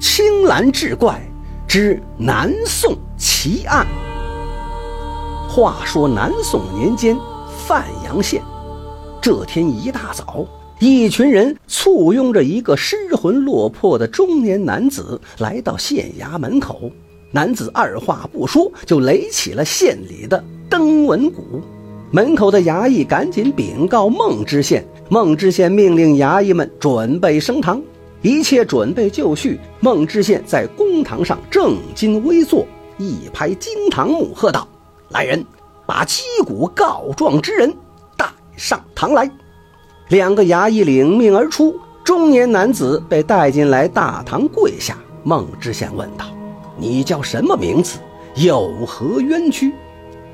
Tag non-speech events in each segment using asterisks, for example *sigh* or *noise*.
青蓝志怪之南宋奇案。话说南宋年间，范阳县这天一大早，一群人簇拥着一个失魂落魄的中年男子来到县衙门口。男子二话不说，就垒起了县里的登闻鼓。门口的衙役赶紧禀告孟知县，孟知县命令衙役们准备升堂。一切准备就绪，孟知县在公堂上正襟危坐，一拍惊堂木，喝道：“来人，把击鼓告状之人带上堂来。”两个衙役领命而出，中年男子被带进来大堂跪下。孟知县问道：“你叫什么名字？有何冤屈？”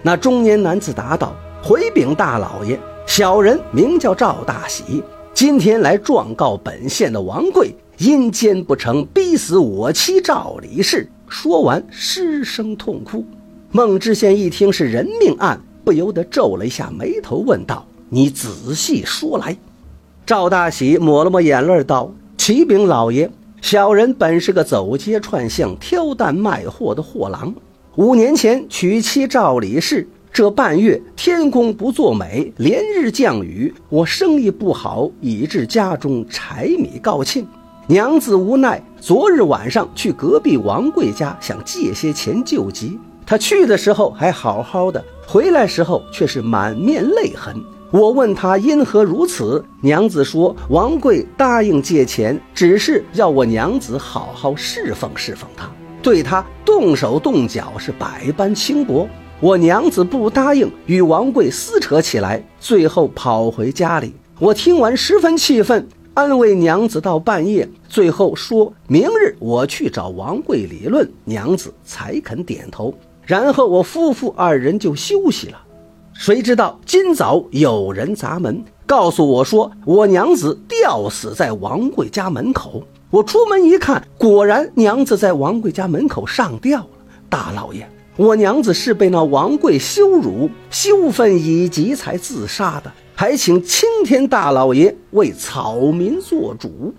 那中年男子答道。回禀大老爷，小人名叫赵大喜，今天来状告本县的王贵阴奸不成，逼死我妻赵李氏。说完，失声痛哭。孟知县一听是人命案，不由得皱了一下眉头，问道：“你仔细说来。”赵大喜抹了抹眼泪，道：“启禀老爷，小人本是个走街串巷、挑担卖货的货郎，五年前娶妻赵李氏。”这半月天公不作美，连日降雨，我生意不好，以致家中柴米告罄。娘子无奈，昨日晚上去隔壁王贵家想借些钱救急。他去的时候还好好的，回来时候却是满面泪痕。我问他因何如此，娘子说王贵答应借钱，只是要我娘子好好侍奉侍奉他，对他动手动脚是百般轻薄。我娘子不答应，与王贵撕扯起来，最后跑回家里。我听完十分气愤，安慰娘子到半夜，最后说明日我去找王贵理论，娘子才肯点头。然后我夫妇二人就休息了。谁知道今早有人砸门，告诉我说我娘子吊死在王贵家门口。我出门一看，果然娘子在王贵家门口上吊了。大老爷。我娘子是被那王贵羞辱、羞愤以极才自杀的，还请青天大老爷为草民做主。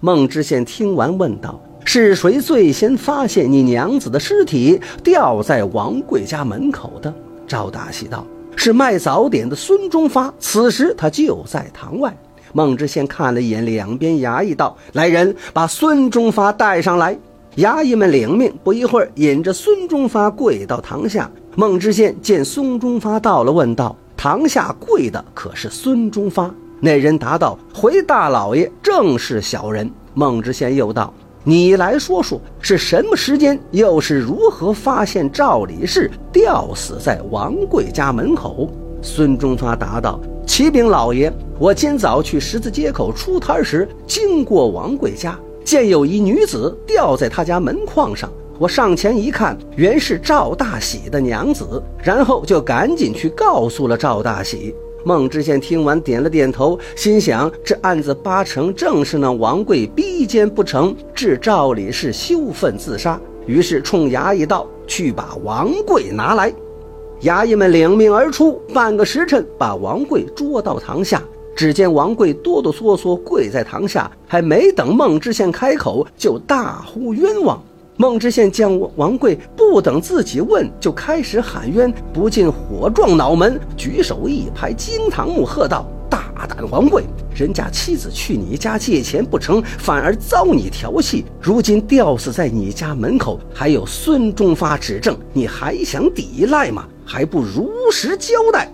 孟知县听完问道：“是谁最先发现你娘子的尸体吊在王贵家门口的？”赵大喜道：“是卖早点的孙中发，此时他就在堂外。”孟知县看了一眼两边衙役，道：“来人，把孙中发带上来。”衙役们领命，不一会儿，引着孙中发跪到堂下。孟知县见孙中发到了，问道：“堂下跪的可是孙中发？”那人答道：“回大老爷，正是小人。”孟知县又道：“你来说说，是什么时间，又是如何发现赵李氏吊死在王贵家门口？”孙中发答道：“ *laughs* 启禀老爷，我今早去十字街口出摊时，经过王贵家。”见有一女子吊在他家门框上，我上前一看，原是赵大喜的娘子，然后就赶紧去告诉了赵大喜。孟知县听完点了点头，心想这案子八成正是那王贵逼奸不成，致赵李氏羞愤自杀。于是冲衙役道：“去把王贵拿来。”衙役们领命而出，半个时辰把王贵捉到堂下。只见王贵哆哆嗦嗦跪在堂下，还没等孟知县开口，就大呼冤枉。孟知县见王贵不等自己问，就开始喊冤，不禁火撞脑门，举手一拍惊堂木，喝道：“大胆王贵！人家妻子去你家借钱不成，反而遭你调戏，如今吊死在你家门口，还有孙中发指证，你还想抵赖吗？还不如实交代！”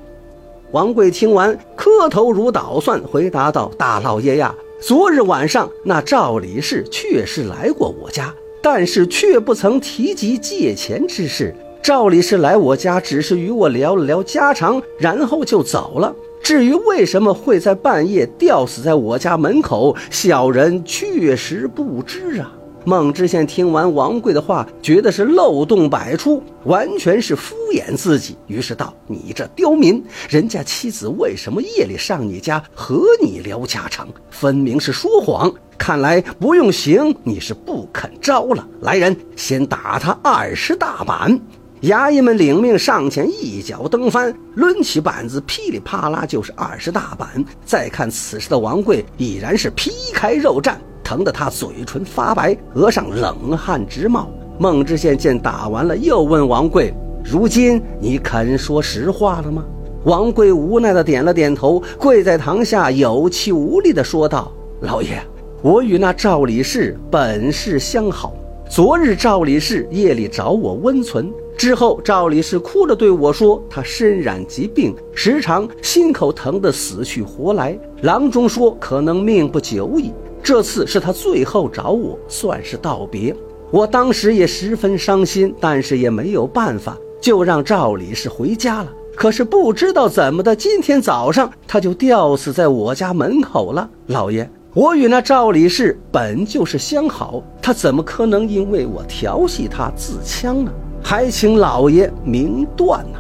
王贵听完，磕头如捣蒜，回答道：“大老爷呀，昨日晚上那赵李氏确实来过我家，但是却不曾提及借钱之事。赵李氏来我家，只是与我聊了聊家常，然后就走了。至于为什么会在半夜吊死在我家门口，小人确实不知啊。”孟知县听完王贵的话，觉得是漏洞百出，完全是敷衍自己，于是道：“你这刁民，人家妻子为什么夜里上你家和你聊家常？分明是说谎。看来不用刑，你是不肯招了。来人，先打他二十大板！” *laughs* 衙役们领命上前一脚蹬翻，抡起板子，噼里啪啦就是二十大板。再看此时的王贵，已然是皮开肉绽。疼得他嘴唇发白，额上冷汗直冒。孟知县见打完了，又问王贵：“如今你肯说实话了吗？”王贵无奈地点了点头，跪在堂下，有气无力地说道：“老爷，我与那赵李氏本是相好。昨日赵李氏夜里找我温存，之后赵李氏哭着对我说，他身染疾病，时常心口疼得死去活来。郎中说可能命不久矣。这次是他最后找我，算是道别。”我当时也十分伤心，但是也没有办法，就让赵李氏回家了。可是不知道怎么的，今天早上他就吊死在我家门口了。老爷，我与那赵李氏本就是相好，他怎么可能因为我调戏他自枪呢？还请老爷明断呐！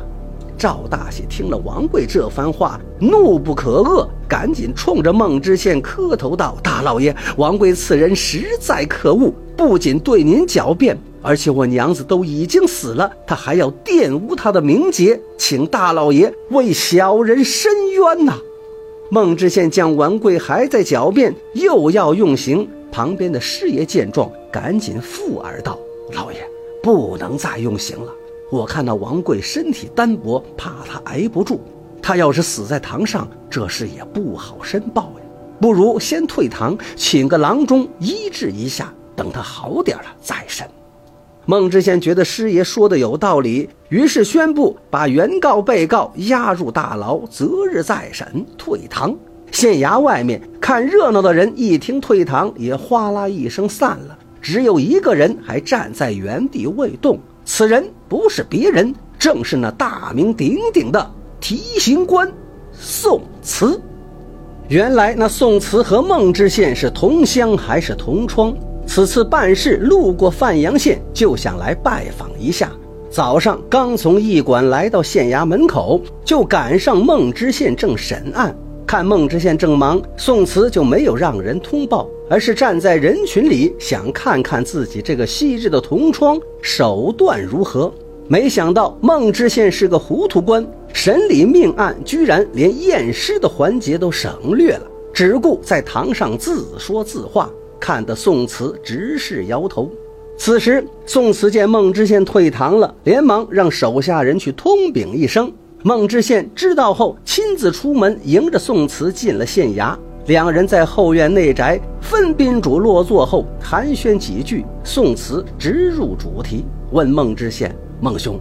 赵大喜听了王贵这番话，怒不可遏，赶紧冲着孟知县磕头道：“大老爷，王贵此人实在可恶，不仅对您狡辩，而且我娘子都已经死了，他还要玷污他的名节，请大老爷为小人伸冤呐！”孟知县见王贵还在狡辩，又要用刑，旁边的师爷见状，赶紧附耳道：“老爷，不能再用刑了。”我看到王贵身体单薄，怕他挨不住。他要是死在堂上，这事也不好申报呀。不如先退堂，请个郎中医治一下，等他好点了再审。孟知县觉得师爷说的有道理，于是宣布把原告、被告押入大牢，择日再审。退堂。县衙外面看热闹的人一听退堂，也哗啦一声散了，只有一个人还站在原地未动。此人不是别人，正是那大名鼎鼎的提刑官宋慈。原来那宋慈和孟知县是同乡还是同窗？此次办事路过范阳县，就想来拜访一下。早上刚从驿馆来到县衙门口，就赶上孟知县正审案。看孟知县正忙，宋慈就没有让人通报，而是站在人群里，想看看自己这个昔日的同窗手段如何。没想到孟知县是个糊涂官，审理命案居然连验尸的环节都省略了，只顾在堂上自说自话，看得宋慈直是摇头。此时，宋慈见孟知县退堂了，连忙让手下人去通禀一声。孟知县知道后，亲自出门迎着宋慈进了县衙。两人在后院内宅分宾主落座后寒暄几句，宋慈直入主题，问孟知县：“孟兄，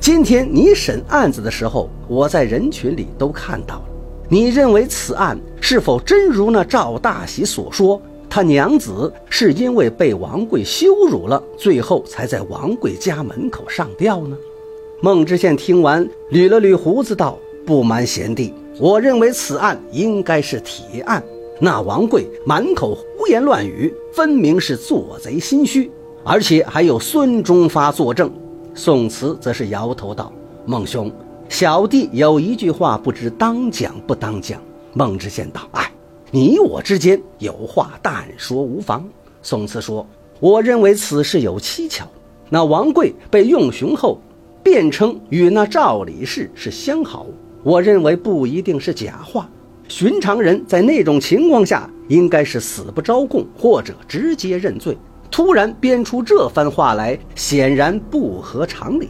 今天你审案子的时候，我在人群里都看到了。你认为此案是否真如那赵大喜所说，他娘子是因为被王贵羞辱了，最后才在王贵家门口上吊呢？”孟知县听完，捋了捋胡子，道：“不瞒贤弟，我认为此案应该是铁案。那王贵满口胡言乱语，分明是做贼心虚，而且还有孙中发作证。”宋慈则是摇头道：“孟兄，小弟有一句话，不知当讲不当讲。”孟知县道：“哎，你我之间有话，但说无妨。”宋慈说：“我认为此事有蹊跷。那王贵被用刑后。”辩称与那赵李氏是相好，我认为不一定是假话。寻常人在那种情况下，应该是死不招供，或者直接认罪。突然编出这番话来，显然不合常理。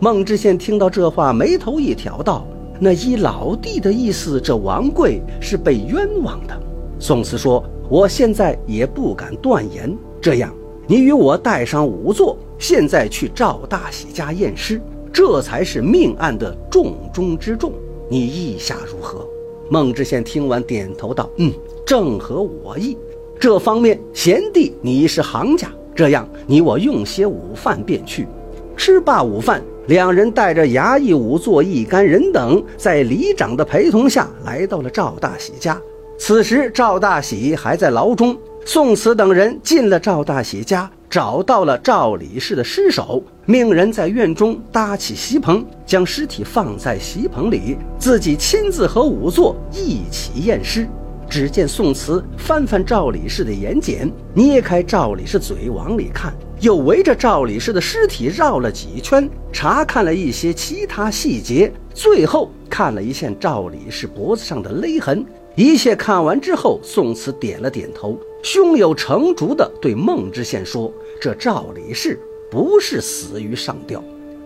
孟知县听到这话，眉头一挑，道：“那依老弟的意思，这王贵是被冤枉的。”宋慈说：“我现在也不敢断言。这样，你与我带上仵作。”现在去赵大喜家验尸，这才是命案的重中之重。你意下如何？孟知县听完，点头道：“嗯，正合我意。这方面，贤弟你是行家，这样你我用些午饭便去。”吃罢午饭，两人带着衙役、仵作一干人等，在里长的陪同下来到了赵大喜家。此时，赵大喜还在牢中。宋慈等人进了赵大喜家。找到了赵李氏的尸首，命人在院中搭起席棚，将尸体放在席棚里，自己亲自和仵作一起验尸。只见宋慈翻翻赵李氏的眼睑，捏开赵李氏嘴往里看，又围着赵李氏的尸体绕了几圈，查看了一些其他细节，最后看了一下赵李氏脖子上的勒痕，一切看完之后，宋慈点了点头，胸有成竹地对孟知县说：“这赵李氏不是死于上吊。”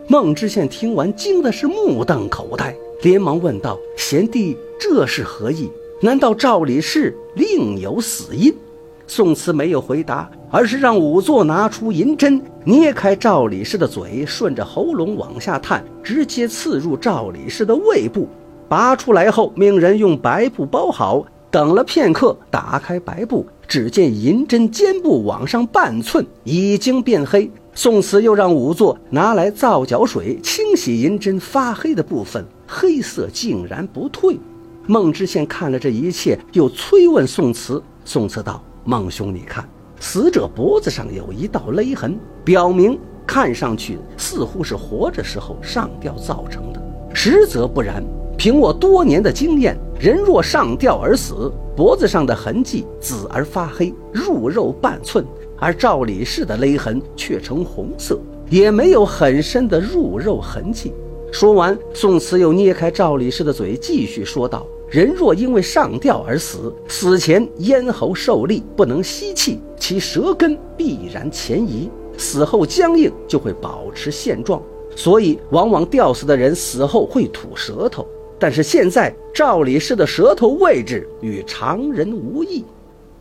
孟知县听完，惊的是目瞪口呆，连忙问道：“贤弟，这是何意？难道赵李氏另有死因？”宋慈没有回答，而是让仵作拿出银针，捏开赵李氏的嘴，顺着喉咙往下探，直接刺入赵李氏的胃部。拔出来后，命人用白布包好。等了片刻，打开白布，只见银针尖部往上半寸，已经变黑。宋慈又让仵作拿来皂角水清洗银针发黑的部分，黑色竟然不退。孟知县看了这一切，又催问宋慈。宋慈道：“孟兄，你看，死者脖子上有一道勒痕，表明看上去似乎是活着时候上吊造成的，实则不然。”凭我多年的经验，人若上吊而死，脖子上的痕迹紫而发黑，入肉半寸；而赵李氏的勒痕却呈红色，也没有很深的入肉痕迹。说完，宋慈又捏开赵李氏的嘴，继续说道：“人若因为上吊而死，死前咽喉受力，不能吸气，其舌根必然前移，死后僵硬，就会保持现状。所以，往往吊死的人死后会吐舌头。”但是现在赵李氏的舌头位置与常人无异。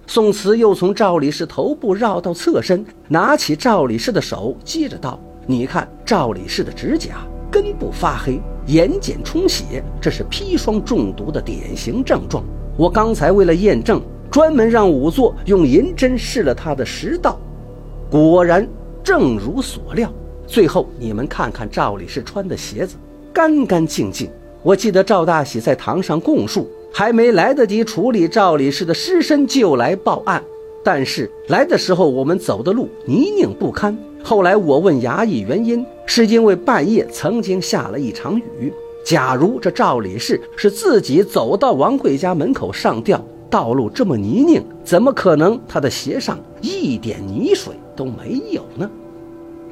宋慈又从赵李氏头部绕到侧身，拿起赵李氏的手，接着道：“你看赵李氏的指甲根部发黑，眼睑充血，这是砒霜中毒的典型症状。我刚才为了验证，专门让仵作用银针试了他的食道，果然正如所料。最后你们看看赵李氏穿的鞋子，干干净净。”我记得赵大喜在堂上供述，还没来得及处理赵李氏的尸身，就来报案。但是来的时候我们走的路泥泞不堪。后来我问衙役原因，是因为半夜曾经下了一场雨。假如这赵李氏是自己走到王贵家门口上吊，道路这么泥泞，怎么可能他的鞋上一点泥水都没有呢？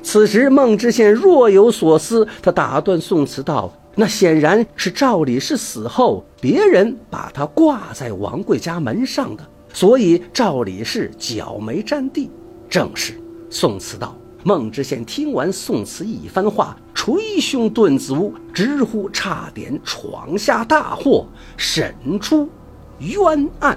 此时孟知县若有所思，他打断宋慈道。那显然是赵李氏死后，别人把他挂在王贵家门上的，所以赵李氏脚没沾地。正是宋慈道。孟知县听完宋慈一番话，捶胸顿足，直呼差点闯下大祸，审出冤案。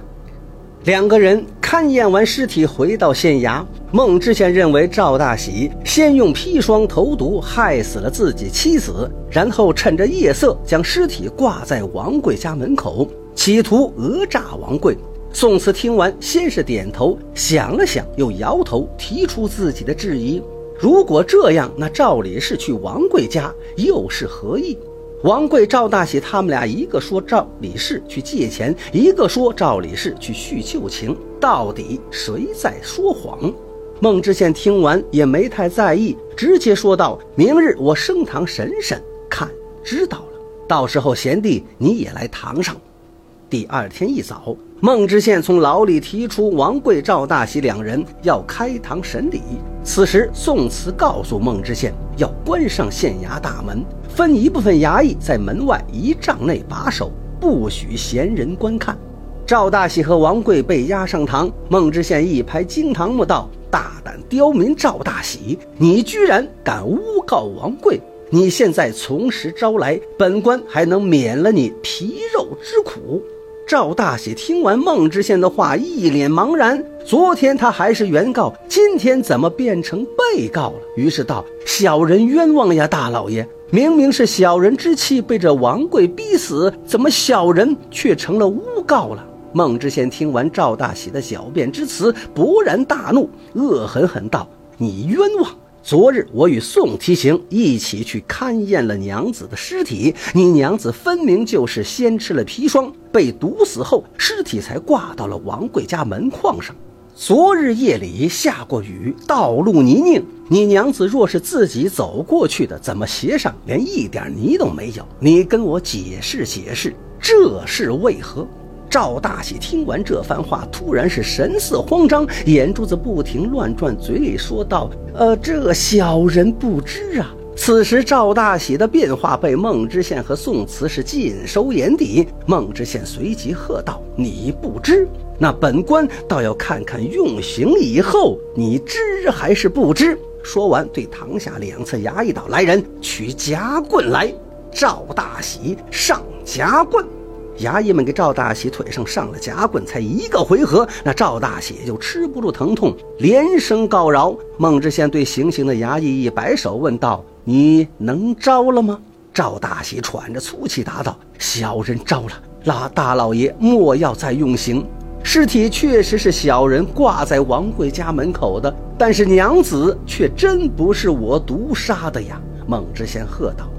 两个人勘验完尸体，回到县衙。孟知县认为赵大喜先用砒霜投毒，害死了自己妻子，然后趁着夜色将尸体挂在王贵家门口，企图讹诈王贵。宋慈听完，先是点头，想了想，又摇头，提出自己的质疑：如果这样，那赵李氏去王贵家又是何意？王贵、赵大喜他们俩，一个说赵李氏去借钱，一个说赵李氏去叙旧情，到底谁在说谎？孟知县听完也没太在意，直接说道：“明日我升堂审审，看知道了。到时候贤弟你也来堂上。”第二天一早，孟知县从牢里提出王贵、赵大喜两人要开堂审理。此时，宋慈告诉孟知县要关上县衙大门，分一部分衙役在门外一丈内把守，不许闲人观看。赵大喜和王贵被押上堂，孟知县一拍惊堂木道：“大胆刁民赵大喜，你居然敢诬告王贵！你现在从实招来，本官还能免了你皮肉之苦。”赵大喜听完孟知县的话，一脸茫然。昨天他还是原告，今天怎么变成被告了？于是道：“小人冤枉呀，大老爷！明明是小人之妻被这王贵逼死，怎么小人却成了诬告了？”孟知县听完赵大喜的狡辩之词，勃然大怒，恶狠狠道：“你冤枉！”昨日我与宋提刑一起去勘验了娘子的尸体，你娘子分明就是先吃了砒霜，被毒死后，尸体才挂到了王贵家门框上。昨日夜里下过雨，道路泥泞，你娘子若是自己走过去的，怎么鞋上连一点泥都没有？你跟我解释解释，这是为何？赵大喜听完这番话，突然是神色慌张，眼珠子不停乱转，嘴里说道：“呃，这小人不知啊。此时赵大喜的变化被孟知县和宋慈是尽收眼底。孟知县随即喝道：“你不知，那本官倒要看看用刑以后，你知还是不知？”说完，对堂下两侧衙役道：“来人，取夹棍来！”赵大喜上夹棍。衙役们给赵大喜腿上上了夹棍，才一个回合，那赵大喜就吃不住疼痛，连声告饶。孟知县对行刑的衙役一摆手，问道：“你能招了吗？”赵大喜喘着粗气答道：“小人招了，那大老爷莫要再用刑。尸体确实是小人挂在王贵家门口的，但是娘子却真不是我毒杀的呀！”孟知县喝道。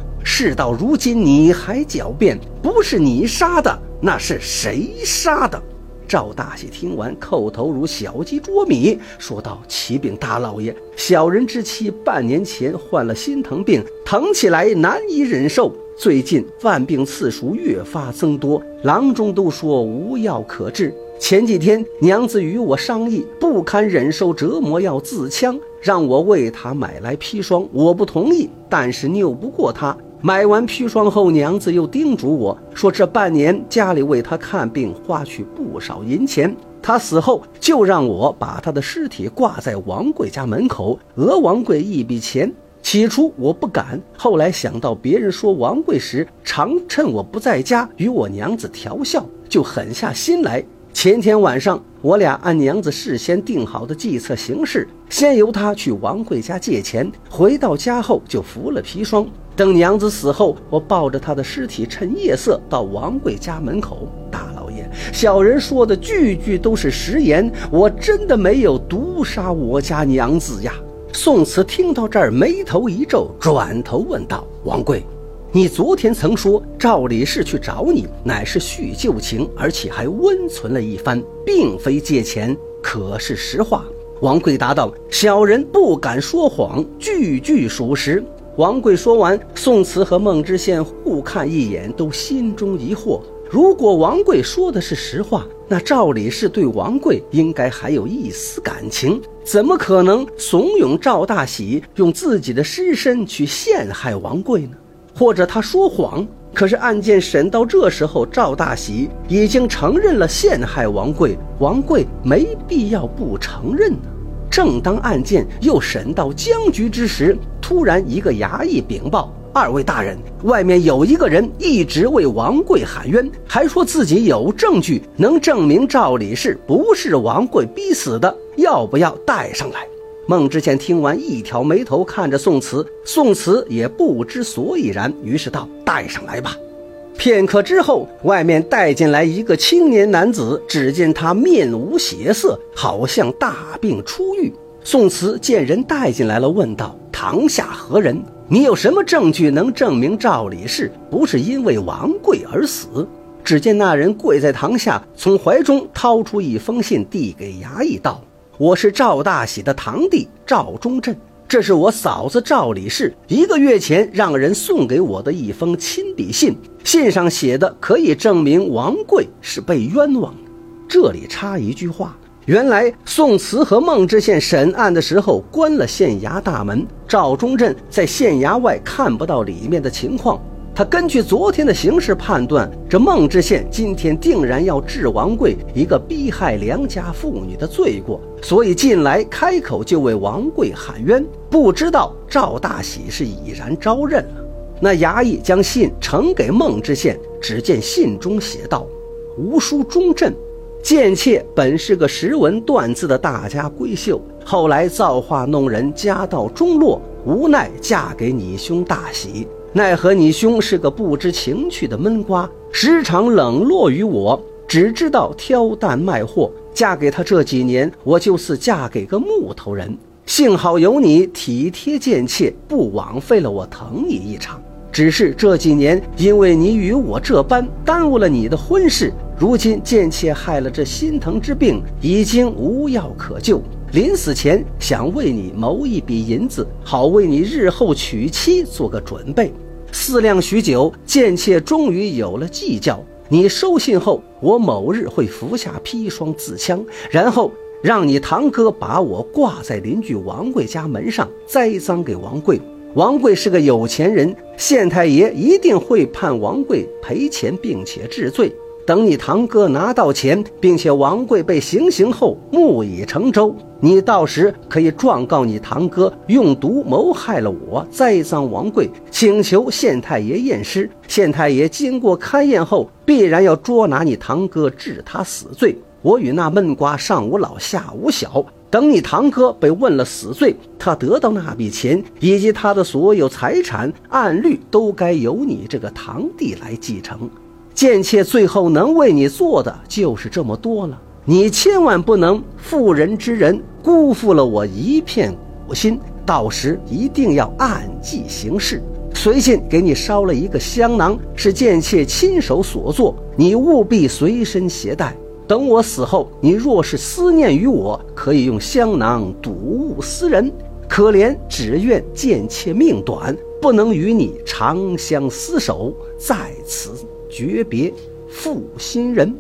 事到如今，你还狡辩？不是你杀的，那是谁杀的？赵大喜听完，叩头如小鸡啄米，说道：“启禀大老爷，小人之妻半年前患了心疼病，疼起来难以忍受，最近犯病次数越发增多，郎中都说无药可治。前几天娘子与我商议，不堪忍受折磨，要自枪，让我为她买来砒霜，我不同意，但是拗不过她。”买完砒霜后，娘子又叮嘱我说：“这半年家里为他看病花去不少银钱，他死后就让我把他的尸体挂在王贵家门口，讹王贵一笔钱。起初我不敢，后来想到别人说王贵时常趁我不在家与我娘子调笑，就狠下心来。前天晚上，我俩按娘子事先定好的计策行事，先由她去王贵家借钱，回到家后就服了砒霜。”等娘子死后，我抱着她的尸体，趁夜色到王贵家门口。大老爷，小人说的句句都是实言，我真的没有毒杀我家娘子呀。宋慈听到这儿，眉头一皱，转头问道：“王贵，你昨天曾说赵李氏去找你，乃是叙旧情，而且还温存了一番，并非借钱，可是实话？”王贵答道：“小人不敢说谎，句句属实。”王贵说完，宋慈和孟知县互看一眼，都心中疑惑。如果王贵说的是实话，那赵李氏对王贵应该还有一丝感情，怎么可能怂恿赵大喜用自己的尸身去陷害王贵呢？或者他说谎？可是案件审到这时候，赵大喜已经承认了陷害王贵，王贵没必要不承认呢。正当案件又审到僵局之时，突然一个衙役禀报：“二位大人，外面有一个人一直为王贵喊冤，还说自己有证据能证明赵李氏不是王贵逼死的，要不要带上来？”孟知县听完，一挑眉头看着宋慈，宋慈也不知所以然，于是道：“带上来吧。”片刻之后，外面带进来一个青年男子，只见他面无血色，好像大病初愈。宋慈见人带进来了，问道：“堂下何人？你有什么证据能证明赵李氏不是因为王贵而死？”只见那人跪在堂下，从怀中掏出一封信，递给衙役道：“我是赵大喜的堂弟赵忠镇。”这是我嫂子赵李氏一个月前让人送给我的一封亲笔信，信上写的可以证明王贵是被冤枉。这里插一句话：原来宋慈和孟知县审案的时候关了县衙大门，赵忠镇在县衙外看不到里面的情况。他根据昨天的形势判断，这孟知县今天定然要治王贵一个逼害良家妇女的罪过，所以进来开口就为王贵喊冤。不知道赵大喜是已然招认了。那衙役将信呈给孟知县，只见信中写道：“吴书忠镇，贱妾本是个识文断字的大家闺秀，后来造化弄人，家道中落，无奈嫁给你兄大喜。”奈何你兄是个不知情趣的闷瓜，时常冷落于我，只知道挑担卖货。嫁给他这几年，我就似嫁给个木头人。幸好有你体贴贱妾，不枉费了我疼你一场。只是这几年，因为你与我这般，耽误了你的婚事。如今贱妾害了这心疼之病，已经无药可救。临死前想为你谋一笔银子，好为你日后娶妻做个准备。思量许久，贱妾终于有了计较。你收信后，我某日会服下砒霜自枪，然后让你堂哥把我挂在邻居王贵家门上，栽赃给王贵。王贵是个有钱人，县太爷一定会判王贵赔钱，并且治罪。等你堂哥拿到钱，并且王贵被行刑后，木已成舟，你到时可以状告你堂哥用毒谋害了我，栽赃王贵，请求县太爷验尸。县太爷经过勘验后，必然要捉拿你堂哥，治他死罪。我与那闷瓜上无老下无小，等你堂哥被问了死罪，他得到那笔钱以及他的所有财产，按律都该由你这个堂弟来继承。贱妾最后能为你做的就是这么多了，你千万不能妇人之仁，辜负了我一片苦心。到时一定要按计行事。随信给你烧了一个香囊，是贱妾亲手所做，你务必随身携带。等我死后，你若是思念于我，可以用香囊睹物思人。可怜只愿贱妾命短，不能与你长相厮守，在此。诀别负心人，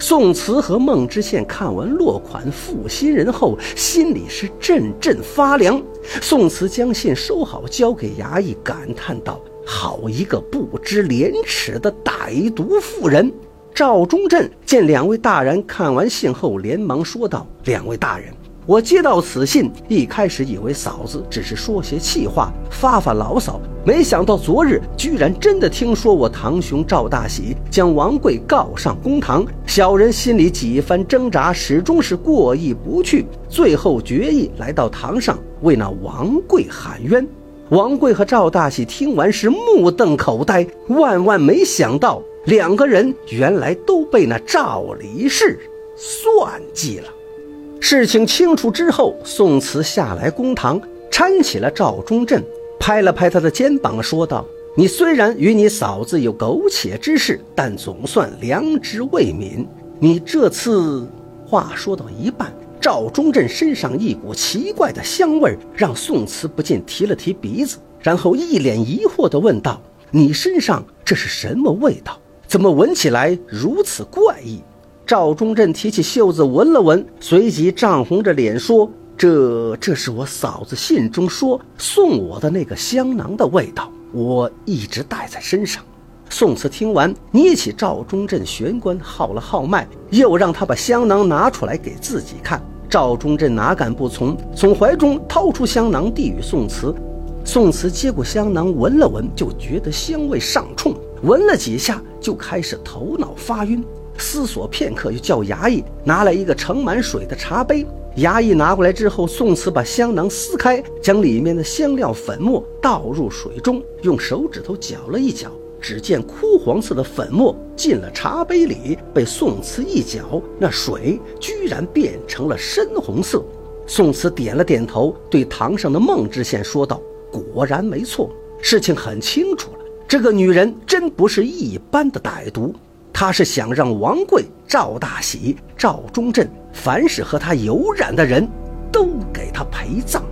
宋慈和孟知县看完落款负心人后，心里是阵阵发凉。宋慈将信收好，交给衙役，感叹道：“好一个不知廉耻的歹毒妇人！”赵忠镇见两位大人看完信后，连忙说道：“两位大人。”我接到此信，一开始以为嫂子只是说些气话，发发牢骚，没想到昨日居然真的听说我堂兄赵大喜将王贵告上公堂。小人心里几番挣扎，始终是过意不去，最后决意来到堂上为那王贵喊冤。王贵和赵大喜听完是目瞪口呆，万万没想到两个人原来都被那赵李氏算计了。事情清楚之后，宋慈下来公堂，搀起了赵忠镇，拍了拍他的肩膀，说道：“你虽然与你嫂子有苟且之事，但总算良知未泯。你这次……”话说到一半，赵忠镇身上一股奇怪的香味让宋慈不禁提了提鼻子，然后一脸疑惑地问道：“你身上这是什么味道？怎么闻起来如此怪异？”赵忠镇提起袖子闻了闻，随即涨红着脸说：“这这是我嫂子信中说送我的那个香囊的味道，我一直带在身上。”宋慈听完，捏起赵忠镇玄关，号了号脉，又让他把香囊拿出来给自己看。赵忠镇哪敢不从，从怀中掏出香囊递与宋慈。宋慈接过香囊，闻了闻，就觉得香味上冲，闻了几下就开始头脑发晕。思索片刻，又叫衙役拿来一个盛满水的茶杯。衙役拿过来之后，宋慈把香囊撕开，将里面的香料粉末倒入水中，用手指头搅了一搅，只见枯黄色的粉末进了茶杯里，被宋慈一搅，那水居然变成了深红色。宋慈点了点头，对堂上的孟知县说道：“果然没错，事情很清楚了。这个女人真不是一般的歹毒。”他是想让王贵、赵大喜、赵忠镇，凡是和他有染的人，都给他陪葬。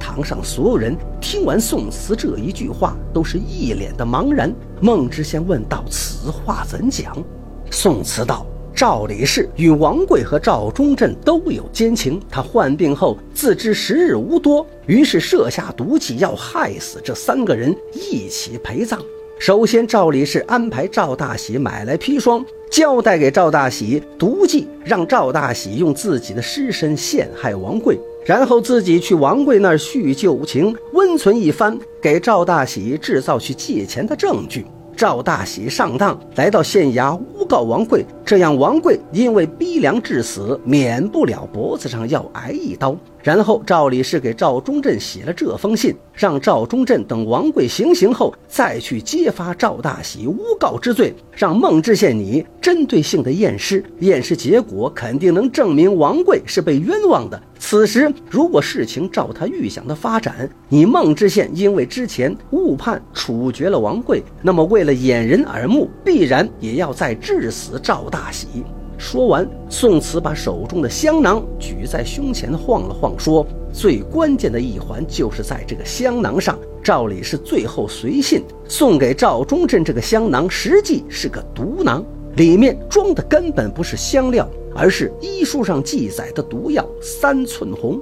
堂上所有人听完宋慈这一句话，都是一脸的茫然。孟知县问道：“此话怎讲？”宋慈道：“赵李氏与王贵和赵忠镇都有奸情，他患病后自知时日无多，于是设下毒计，要害死这三个人，一起陪葬。”首先，赵李氏安排赵大喜买来砒霜，交代给赵大喜毒计，让赵大喜用自己的尸身陷害王贵，然后自己去王贵那儿叙旧情，温存一番，给赵大喜制造去借钱的证据。赵大喜上当，来到县衙诬告王贵，这样王贵因为逼良致死，免不了脖子上要挨一刀。然后赵李氏给赵忠镇写了这封信，让赵忠镇等王贵行刑后再去揭发赵大喜诬告之罪，让孟知县你针对性的验尸，验尸结果肯定能证明王贵是被冤枉的。此时如果事情照他预想的发展，你孟知县因为之前误判处决了王贵，那么为了掩人耳目，必然也要再致死赵大喜。说完，宋慈把手中的香囊举在胸前晃了晃，说：“最关键的一环就是在这个香囊上。赵李是最后随信送给赵忠镇这个香囊，实际是个毒囊，里面装的根本不是香料，而是医书上记载的毒药三寸红。”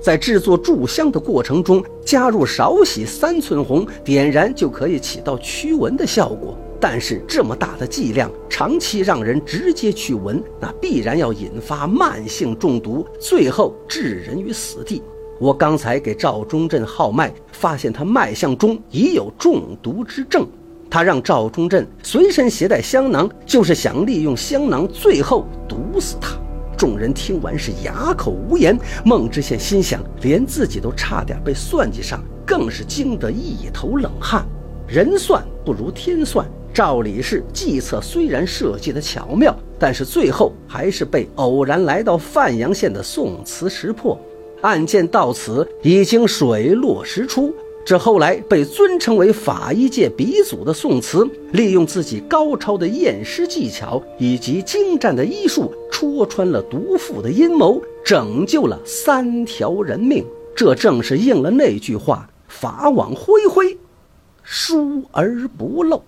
在制作炷香的过程中加入少许三寸红，点燃就可以起到驱蚊的效果。但是这么大的剂量，长期让人直接去闻，那必然要引发慢性中毒，最后致人于死地。我刚才给赵忠镇号脉，发现他脉象中已有中毒之症。他让赵忠镇随身携带香囊，就是想利用香囊最后毒死他。众人听完是哑口无言。孟知县心想，连自己都差点被算计上，更是惊得一头冷汗。人算不如天算。赵李氏计策虽然设计的巧妙，但是最后还是被偶然来到范阳县的宋慈识破。案件到此已经水落石出。这后来被尊称为法医界鼻祖的宋慈，利用自己高超的验尸技巧以及精湛的医术，戳穿了毒妇的阴谋，拯救了三条人命。这正是应了那句话：“法网恢恢，疏而不漏。”